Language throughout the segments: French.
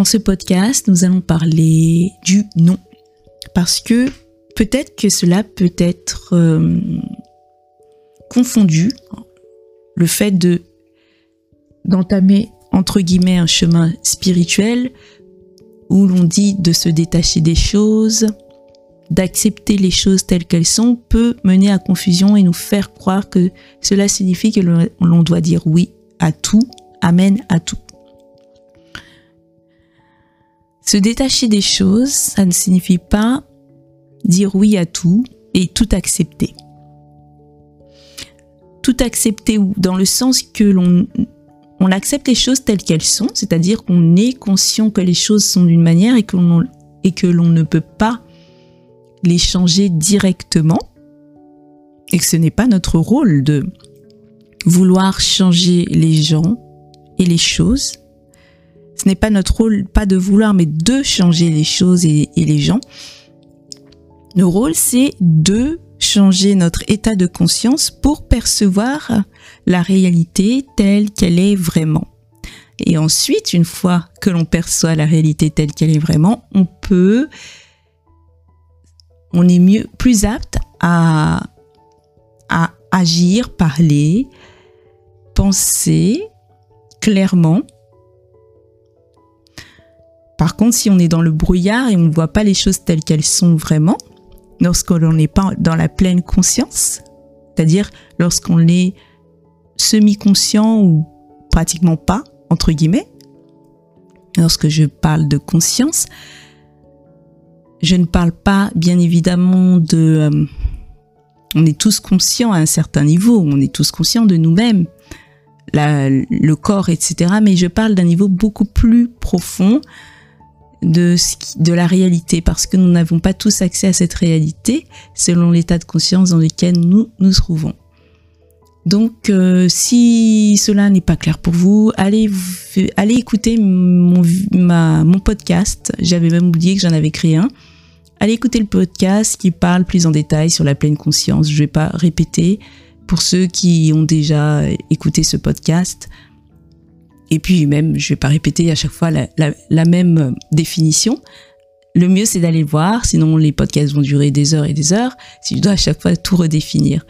Dans ce podcast, nous allons parler du non. Parce que peut-être que cela peut être euh, confondu, le fait de d'entamer entre guillemets un chemin spirituel où l'on dit de se détacher des choses, d'accepter les choses telles qu'elles sont, peut mener à confusion et nous faire croire que cela signifie que l'on doit dire oui à tout, amen à tout. Se détacher des choses, ça ne signifie pas dire oui à tout et tout accepter. Tout accepter dans le sens que l'on on accepte les choses telles qu'elles sont, c'est-à-dire qu'on est conscient que les choses sont d'une manière et que l'on ne peut pas les changer directement et que ce n'est pas notre rôle de vouloir changer les gens et les choses. Ce n'est pas notre rôle, pas de vouloir, mais de changer les choses et, les gens. Le rôle, c'est de changer notre état de conscience pour percevoir la réalité telle qu'elle est vraiment. Et ensuite, une fois que l'on perçoit la réalité telle qu'elle est vraiment, on peut, on est mieux, plus apte à agir, parler, penser clairement. Par contre, si on est dans le brouillard et on ne voit pas les choses telles qu'elles sont vraiment, lorsque l'on n'est pas dans la pleine conscience, c'est-à-dire lorsqu'on est semi-conscient ou pratiquement pas, entre guillemets, lorsque je parle de conscience, je ne parle pas bien évidemment de... Euh, on est tous conscients à un certain niveau, on est tous conscients de nous-mêmes, le corps, etc. Mais je parle d'un niveau beaucoup plus profond de, de la réalité, parce que nous n'avons pas tous accès à cette réalité selon l'état de conscience dans lequel nous nous trouvons. Donc, euh, si cela n'est pas clair pour vous, allez, allez écouter mon, ma, mon podcast. J'avais même oublié que j'en avais créé un. Allez écouter le podcast qui parle plus en détail sur la pleine conscience. Je ne vais pas répéter pour ceux qui ont déjà écouté ce podcast. Et puis même, je vais pas répéter à chaque fois la, même définition. Le mieux, c'est d'aller voir, sinon les podcasts vont durer des heures et des heures, si je dois à chaque fois tout redéfinir.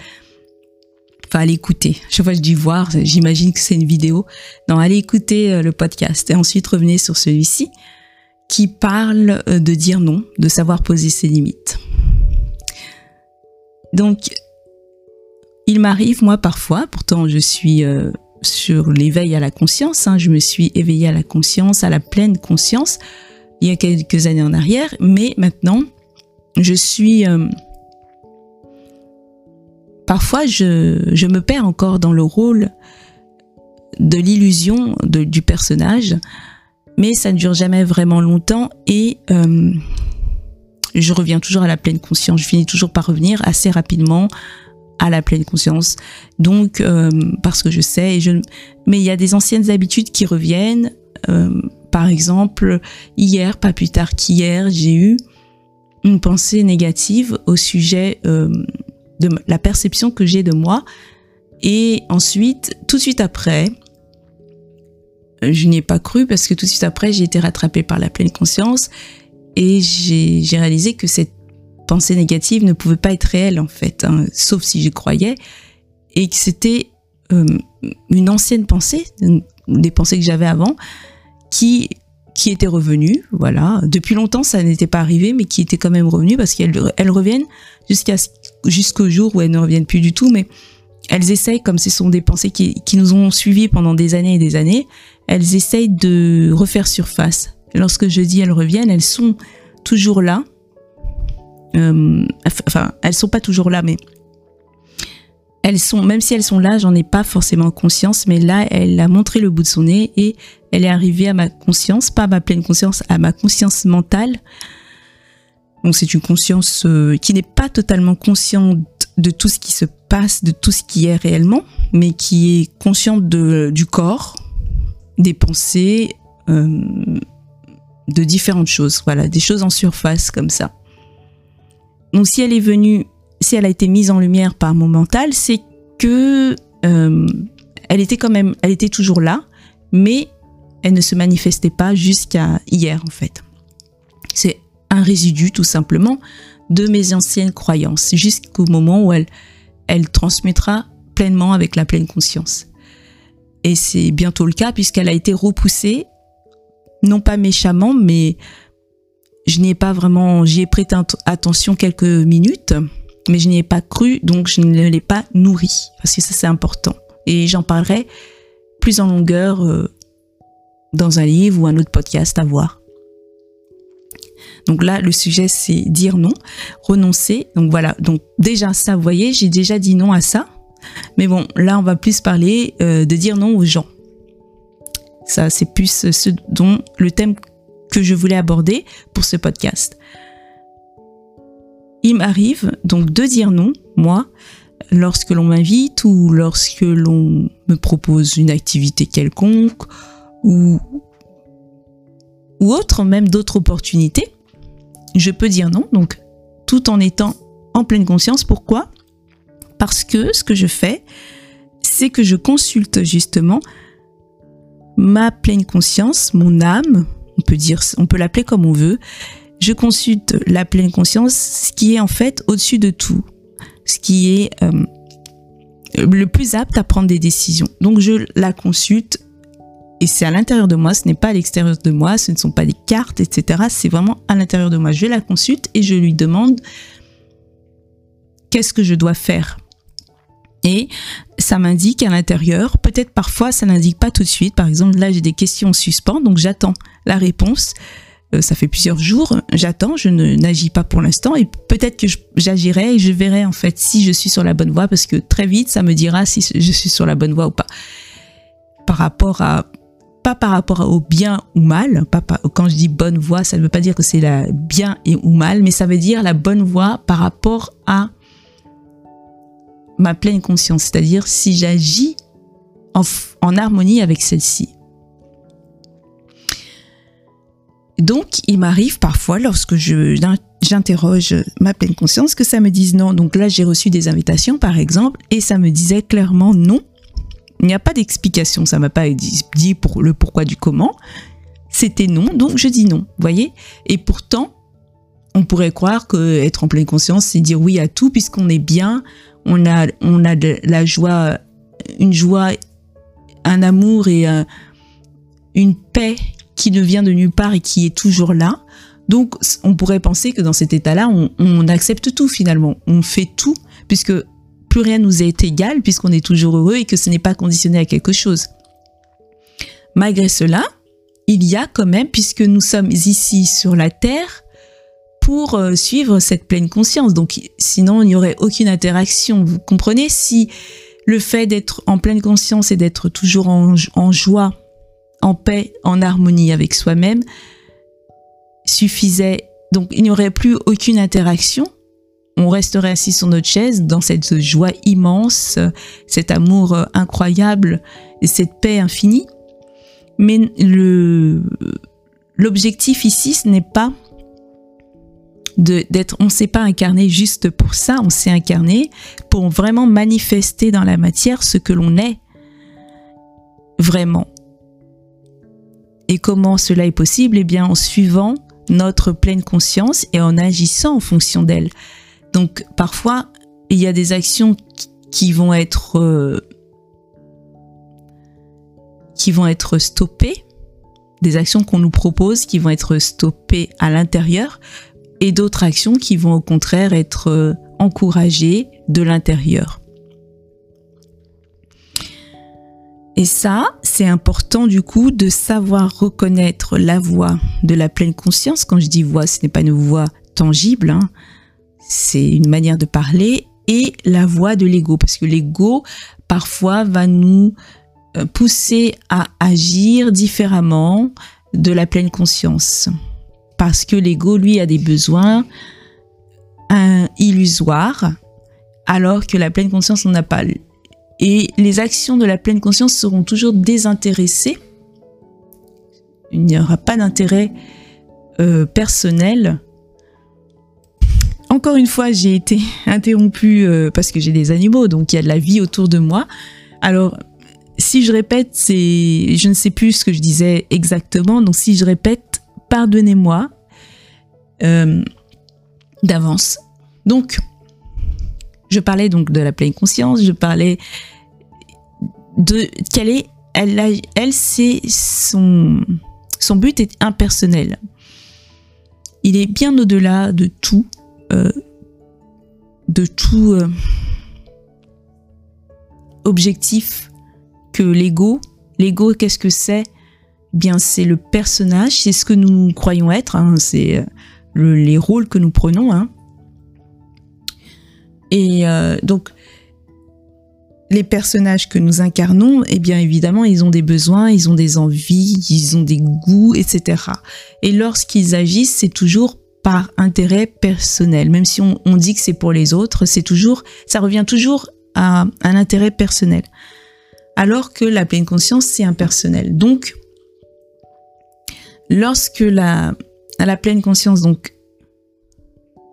Enfin, aller écouter. Chaque fois je dis voir, j'imagine que c'est une vidéo. Non, allez écouter euh, le podcast et ensuite revenez sur celui-ci qui parle euh, de dire non, de savoir poser ses limites. Donc, il m'arrive, moi, parfois, pourtant je suis euh, sur l'éveil à la conscience. Hein. Je me suis éveillée à la conscience, à la pleine conscience, il y a quelques années en arrière. Mais maintenant, je suis... Euh, parfois, je, me perds encore dans le rôle de l'illusion du personnage, mais ça ne dure jamais vraiment longtemps et euh, je reviens toujours à la pleine conscience. Je finis toujours par revenir assez rapidement à la pleine conscience. Donc, euh, parce que je sais, et je, mais il y a des anciennes habitudes qui reviennent. Euh, par exemple, hier, pas plus tard qu'hier, j'ai eu une pensée négative au sujet euh, de la perception que j'ai de moi. Et ensuite, tout de suite après, je n'y ai pas cru parce que tout de suite après, j'ai été rattrapée par la pleine conscience et j'ai réalisé que cette pensée négative ne pouvait pas être réelle en fait, hein, sauf si j'y croyais, et que c'était euh, une ancienne pensée, des pensées que j'avais avant, qui qui était revenue, voilà. Depuis longtemps, ça n'était pas arrivé, mais qui était quand même revenue parce qu'elles elles reviennent jusqu'à jusqu'au jour où elles ne reviennent plus du tout, mais elles essayent, comme ce sont des pensées qui, qui nous ont suivis pendant des années et des années, elles essayent de refaire surface. lorsque je dis elles reviennent, elles sont toujours là, euh, enfin, elles sont pas toujours là, mais elles sont, même si elles sont là, j'en ai pas forcément conscience, mais là, elle a montré le bout de son nez et elle est arrivée à ma conscience, pas à ma pleine conscience, à ma conscience mentale. Donc c'est une conscience euh, qui n'est pas totalement consciente de tout ce qui se passe, de tout ce qui est réellement, mais qui est consciente de, du corps, des pensées, euh, de différentes choses. Voilà, des choses en surface comme ça. Donc si elle est venue, si elle a été mise en lumière par mon mental, c'est que euh, elle était quand même, elle était toujours là, mais elle ne se manifestait pas jusqu'à hier en fait. C'est un résidu tout simplement de mes anciennes croyances jusqu'au moment où elle, elle transmettra pleinement avec la pleine conscience. Et c'est bientôt le cas puisqu'elle a été repoussée, non pas méchamment, mais je n'y pas vraiment, j'y ai prêté attention quelques minutes, mais je n'y ai pas cru, donc je ne l'ai pas nourri, parce que ça c'est important. Et j'en parlerai plus en longueur euh, dans un livre ou un autre podcast à voir. Donc là, le sujet, c'est dire non, renoncer. Donc voilà, donc déjà ça, vous voyez, j'ai déjà dit non à ça. Mais bon, là, on va plus parler euh, de dire non aux gens. Ça, c'est plus ce dont le thème que je voulais aborder pour ce podcast. Il m'arrive donc de dire non, moi, lorsque l'on m'invite ou lorsque l'on me propose une activité quelconque ou, autre, même d'autres opportunités, je peux dire non, donc tout en étant en pleine conscience. Pourquoi? Parce que ce que je fais, c'est que je consulte justement ma pleine conscience, mon âme, on peut l'appeler comme on veut. Je consulte la pleine conscience, ce qui est en fait au-dessus de tout, ce qui est euh, le plus apte à prendre des décisions. Donc je la consulte et c'est à l'intérieur de moi, ce n'est pas à l'extérieur de moi, ce ne sont pas des cartes, etc. C'est vraiment à l'intérieur de moi. Je la consulte et je lui demande qu'est-ce que je dois faire. Et ça m'indique à l'intérieur, peut-être parfois ça n'indique pas tout de suite. Par exemple, là j'ai des questions en suspens, donc j'attends la réponse. Euh, ça fait plusieurs jours, j'attends, je n'agis pas pour l'instant et peut-être que j'agirai et je verrai en fait si je suis sur la bonne voie parce que très vite ça me dira si je suis sur la bonne voie ou pas. Par rapport à pas par rapport au bien ou mal, quand je dis bonne voie, ça ne veut pas dire que c'est la bien et ou mal, mais ça veut dire la bonne voie par rapport à ma pleine conscience, c'est-à-dire si j'agis en, harmonie avec celle-ci. Donc, il m'arrive parfois, lorsque j'interroge ma pleine conscience, que ça me dise non. Donc là, j'ai reçu des invitations, par exemple, et ça me disait clairement non. Il n'y a pas d'explication, ça m'a pas dit, pour le pourquoi du comment. C'était non, donc je dis non, voyez Et pourtant, on pourrait croire que être en pleine conscience, c'est dire oui à tout, puisqu'on est bien, on a, on a de la joie, une joie, un amour et une paix qui ne vient de nulle part et qui est toujours là. Donc, on pourrait penser que dans cet état-là, on, accepte tout finalement. On fait tout, puisque plus rien nous est égal, puisqu'on est toujours heureux et que ce n'est pas conditionné à quelque chose. Malgré cela, il y a quand même, puisque nous sommes ici sur la Terre, pour euh, suivre cette pleine conscience. Donc, sinon, il n'y aurait aucune interaction. Vous comprenez? Si le fait d'être en pleine conscience et d'être toujours en, joie en paix, en harmonie avec soi-même, suffisait. Donc il n'y aurait plus aucune interaction. On resterait assis sur notre chaise dans cette joie immense, cet amour incroyable et cette paix infinie. Mais l'objectif ici, ce n'est pas d'être, on ne s'est pas incarné juste pour ça, on s'est incarné pour vraiment manifester dans la matière ce que l'on est vraiment. Et comment cela est possible? Eh bien en suivant notre pleine conscience et en agissant en fonction d'elle. Donc parfois, il y a des actions qui vont être euh, qui vont être stoppées, des actions qu'on nous propose qui vont être stoppées à l'intérieur et d'autres actions qui vont au contraire être euh, encouragées de l'intérieur. Et ça, c'est important du coup de savoir reconnaître la voix de la pleine conscience. Quand je dis voix, ce n'est pas une voix tangible, hein. c'est une manière de parler, et la voix de l'ego, parce que l'ego, parfois, va nous euh, pousser à agir différemment de la pleine conscience. Parce que l'ego, lui, a des besoins illusoires, alors que la pleine conscience n'en a pas et les actions de la pleine conscience seront toujours désintéressées. Il n'y aura pas d'intérêt euh, personnel. Encore une fois, j'ai été interrompue euh, parce que j'ai des animaux, donc il y a de la vie autour de moi. Alors, si je répète, je ne sais plus ce que je disais exactement. Donc si je répète, pardonnez-moi euh, d'avance. Donc, je parlais donc de la pleine conscience. Je parlais de quelle est, elle, elle c'est son, son but est impersonnel. Il est bien au-delà de tout, euh, de tout euh, objectif que l'ego. L'ego, qu'est-ce que c'est Bien, c'est le personnage, c'est ce que nous croyons être, hein, c'est euh, les rôles que nous prenons. Hein. Et donc, les personnages que nous incarnons, eh bien évidemment, ils ont des besoins, ils ont des envies, ils ont des goûts, etc. Et lorsqu'ils agissent, c'est toujours par intérêt personnel. Même si on, dit que c'est pour les autres, c'est toujours, ça revient toujours à un intérêt personnel. Alors que la pleine conscience, c'est impersonnel. Donc, lorsque la, pleine conscience donc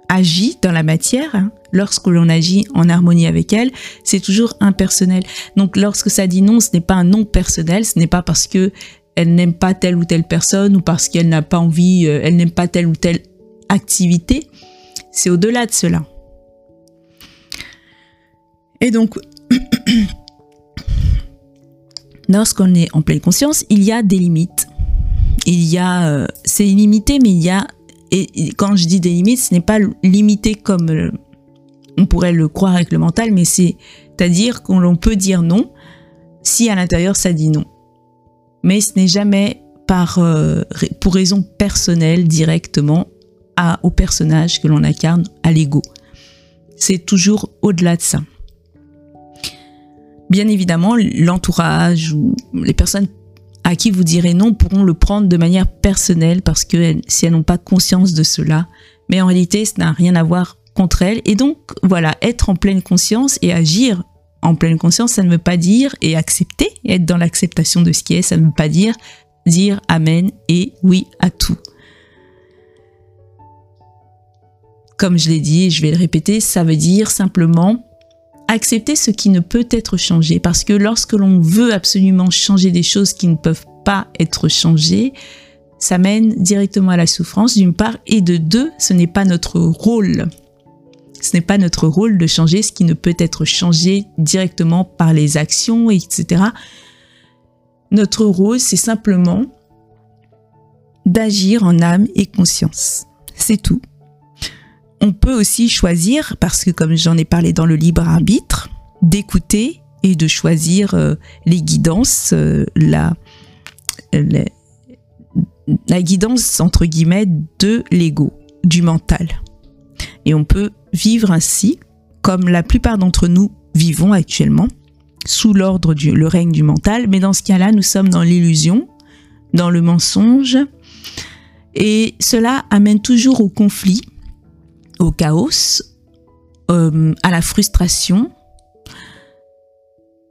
agit dans la matière, hein, lorsque l'on agit en harmonie avec elle, c'est toujours impersonnel. Donc lorsque ça dit non, ce n'est pas un non personnel, ce n'est pas parce que elle n'aime pas telle ou telle personne ou parce qu'elle n'a pas envie, euh, elle n'aime pas telle ou telle activité. C'est au-delà de cela. Et donc, lorsqu'on est en pleine conscience, il y a des limites. Il y a, euh, c'est illimité, mais il y a et quand je dis des limites, ce n'est pas limité comme euh, on pourrait le croire avec le mental, mais c'est-à-dire qu'on peut dire non si à l'intérieur ça dit non. Mais ce n'est jamais par, euh, pour raison personnelle directement à, au personnage que l'on incarne, à l'ego. C'est toujours au-delà de ça. Bien évidemment, l'entourage ou les personnes à qui vous direz non pourront le prendre de manière personnelle parce que si elles n'ont pas conscience de cela. Mais en réalité, ça n'a rien à voir contre elles. Et donc, voilà, être en pleine conscience et agir en pleine conscience, ça ne veut pas dire et accepter, être dans l'acceptation de ce qui est, ça ne veut pas dire dire amen et oui à tout. Comme je l'ai dit, et je vais le répéter, ça veut dire simplement accepter ce qui ne peut être changé. Parce que lorsque l'on veut absolument changer des choses qui ne peuvent pas être changées, ça mène directement à la souffrance d'une part et de deux, ce n'est pas notre rôle. Ce n'est pas notre rôle de changer ce qui ne peut être changé directement par les actions, etc. Notre rôle, c'est simplement d'agir en âme et conscience. C'est tout on peut aussi choisir, parce que comme j'en ai parlé dans le libre arbitre, d'écouter et de choisir euh, les guidances, euh, la, la, guidance entre guillemets de l'ego, du mental. Et on peut vivre ainsi, comme la plupart d'entre nous vivons actuellement, sous l'ordre du le règne du mental, mais dans ce cas-là, nous sommes dans l'illusion, dans le mensonge, et cela amène toujours au conflit au chaos, euh, à la frustration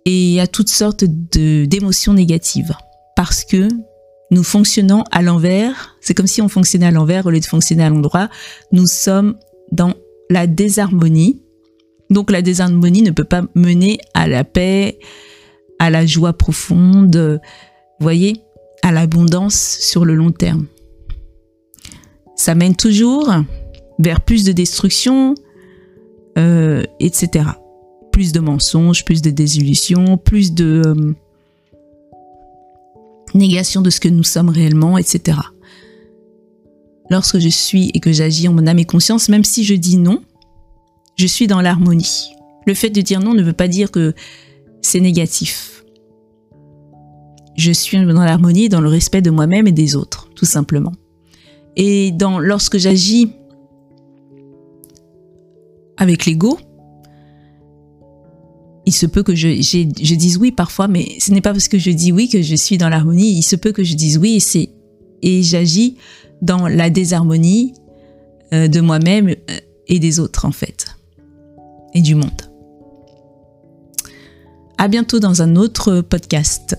et à toutes sortes d'émotions négatives. Parce que nous fonctionnons à l'envers, c'est comme si on fonctionnait à l'envers au lieu de fonctionner à l'endroit. Nous sommes dans la désharmonie. Donc la désharmonie ne peut pas mener à la paix, à la joie profonde, voyez, à l'abondance sur le long terme. Ça mène toujours vers plus de destruction, euh, etc. Plus de mensonges, plus de désillusions, plus de euh, négation de ce que nous sommes réellement, etc. Lorsque je suis et que j'agis en mon âme et conscience, même si je dis non, je suis dans l'harmonie. Le fait de dire non ne veut pas dire que c'est négatif. Je suis dans l'harmonie, dans le respect de moi-même et des autres, tout simplement. Et dans, lorsque j'agis avec l'ego, il se peut que je, dise oui parfois, mais ce n'est pas parce que je dis oui que je suis dans l'harmonie. Il se peut que je dise oui et et j'agis dans la désharmonie euh, de moi-même euh, et des autres en fait et du monde. À bientôt dans un autre podcast.